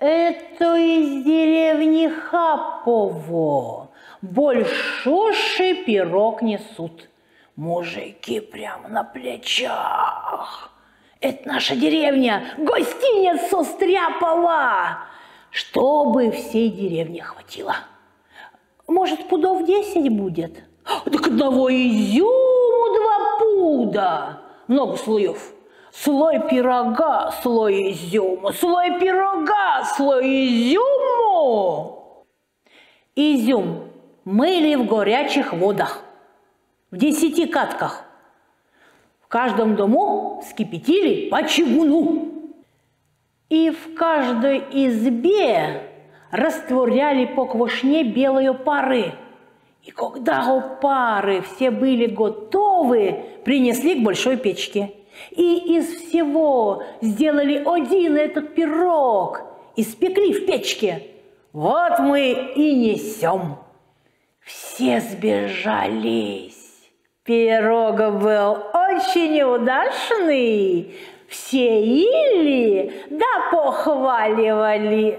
Это из деревни Хапово. Большущий пирог несут. Мужики прям на плечах. Это наша деревня, гостиница Стряпова. Чтобы всей деревне хватило. Может, пудов десять будет? Так одного изюму два пуда. Много слоев. Слой пирога, слой изюму, слой пирога, слой изюму. Изюм мыли в горячих водах, в десяти катках. В каждом дому вскипятили по чугуну. И в каждой избе растворяли по квашне белые пары. И когда у пары все были готовы, принесли к большой печке. И из всего сделали один этот пирог и спекли в печке. Вот мы и несем. Все сбежались. Пирог был очень удачный. Все ели, да похваливали.